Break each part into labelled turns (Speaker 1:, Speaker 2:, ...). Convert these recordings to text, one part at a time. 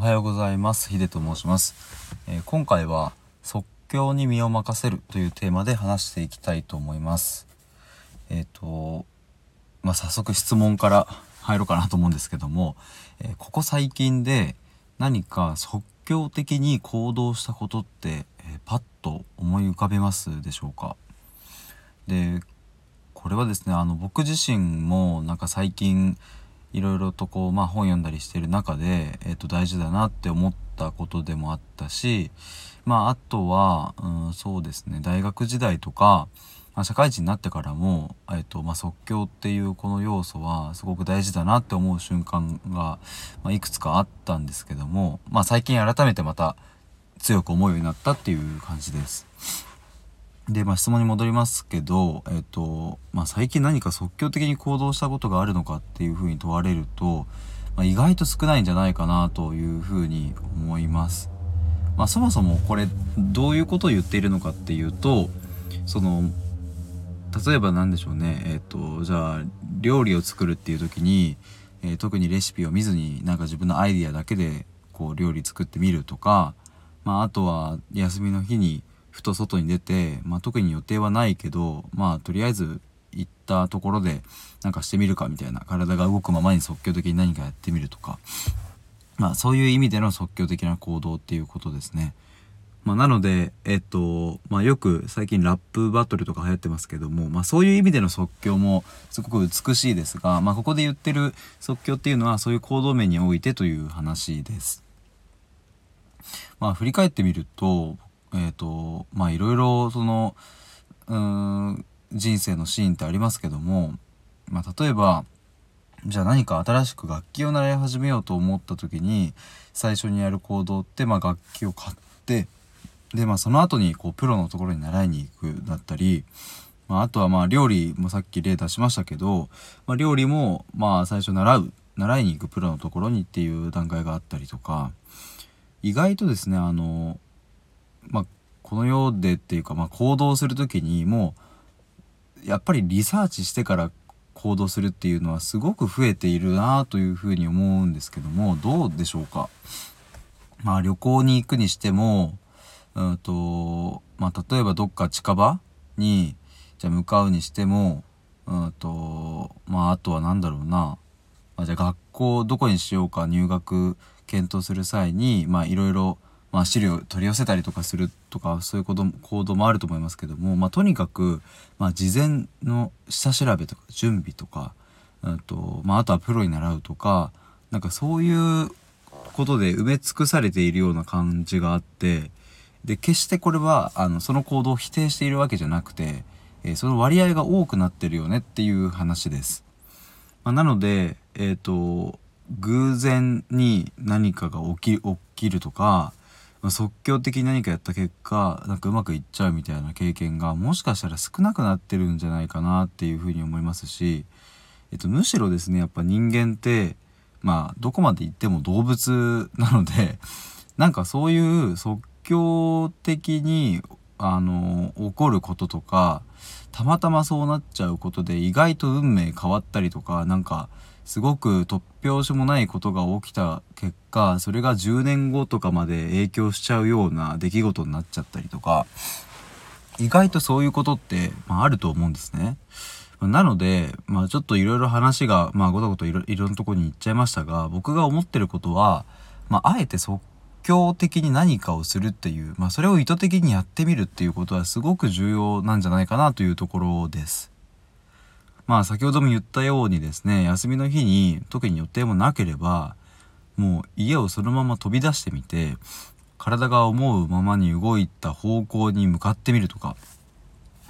Speaker 1: おはようございます。ヒデと申します、えー、今回は即興に身を任せるというテーマで話していきたいと思います。えっ、ー、とまあ、早速質問から入ろうかなと思うんですけども、えー、ここ最近で何か即興的に行動したことって、えパッと思い浮かべますでしょうか？でこれはですねあの僕自身もなんか最近いろいろとこう、まあ、本読んだりしてる中で、えー、と大事だなって思ったことでもあったし、まあ、あとは、うん、そうですね大学時代とか、まあ、社会人になってからも、えーとまあ、即興っていうこの要素はすごく大事だなって思う瞬間が、まあ、いくつかあったんですけども、まあ、最近改めてまた強く思うようになったっていう感じです。で、まあ、質問に戻りますけど、えっ、と、まあ、最近何か即興的に行動したことがあるのかっていうふうに問われると、まあ、意外と少ないんじゃないかなというふうに思います。まあ、そもそもこれどういうことを言っているのかっていうとその例えば何でしょうねえっ、とじゃあ料理を作るっていう時に、えー、特にレシピを見ずになんか自分のアイディアだけでこう料理作ってみるとか、まあ、あとは休みの日にふと外に出て、まあ、特に予定はないけどまあとりあえず行ったところでなんかしてみるかみたいな体が動くままに即興的に何かやってみるとかまあそういう意味での即興的な行動っていうことですね。まあ、なので、えっと、まあ、よく最近ラップバトルとか流行ってますけども、まあ、そういう意味での即興もすごく美しいですが、まあ、ここで言ってる即興っていうのはそういう行動面においてという話です。まあ、振り返ってみると、えっ、ー、とまあいろいろそのうん人生のシーンってありますけども、まあ、例えばじゃあ何か新しく楽器を習い始めようと思った時に最初にやる行動って、まあ、楽器を買ってで、まあ、その後にこうプロのところに習いに行くだったり、まあ、あとはまあ料理もさっき例出しましたけど、まあ、料理もまあ最初習う習いに行くプロのところにっていう段階があったりとか意外とですねあのまあ、この世でっていうか、まあ、行動する時にもうやっぱりリサーチしてから行動するっていうのはすごく増えているなというふうに思うんですけどもどうでしょうか？まあ旅行に行くにしてもうんとまあ例えばどっか近場にじゃ向かうにしてもうんとまああとは何だろうな、まあ、じゃあ学校どこにしようか入学検討する際にまあいろいろまあ、資料取り寄せたりとかするとかそういう行動行動もあると思いますけども、まあ、とにかく、まあ、事前の下調べとか準備とか、うんとまあ、あとはプロに習うとかなんかそういうことで埋め尽くされているような感じがあってで決してこれはあのその行動を否定しているわけじゃなくて、えー、その割合が多くなってるよねっていう話です。まあ、なので、え、ー、と偶然に何かが起き起きるとか、即興的に何かやった結果なんかうまくいっちゃうみたいな経験がもしかしたら少なくなってるんじゃないかなっていうふうに思いますし、えっと、むしろですねやっぱ人間ってまあどこまで行っても動物なのでなんかそういう即興的にあの起こることとかたまたまそうなっちゃうことで意外と運命変わったりとかなんかすごく突拍子もないことが起きた結果それが10年後とかまで影響しちゃうような出来事になっちゃったりとか意外とそういうことって、まあ、あると思うんですね。なので、まあ、ちょっといろいろ話が、まあ、ごとごといろいろなとこに行っちゃいましたが僕が思ってることは、まあ、あえて即興的に何かをするっていう、まあ、それを意図的にやってみるっていうことはすごく重要なんじゃないかなというところです。まあ先ほども言ったようにですね休みの日に特に予定もなければもう家をそのまま飛び出してみて体が思うままに動いた方向に向かってみるとか、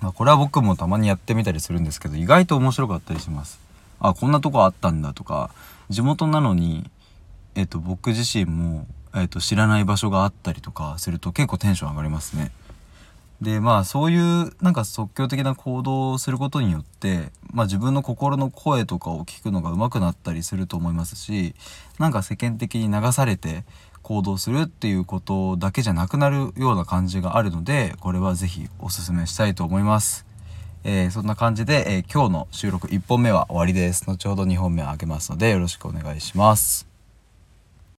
Speaker 1: まあ、これは僕もたまにやってみたりするんですけど意外と面白かったりします。あこんなとこあったんだとか地元なのに、えっと、僕自身も、えっと、知らない場所があったりとかすると結構テンション上がりますね。でまあそういうなんか即興的な行動をすることによって、まあ、自分の心の声とかを聞くのが上手くなったりすると思いますしなんか世間的に流されて行動するっていうことだけじゃなくなるような感じがあるのでこれは是非おすすめしたいと思います。えー、そんな感じで、えー、今日の収録1本目は終わりです。後ほど2本目をあげますのでよろしくお願いします。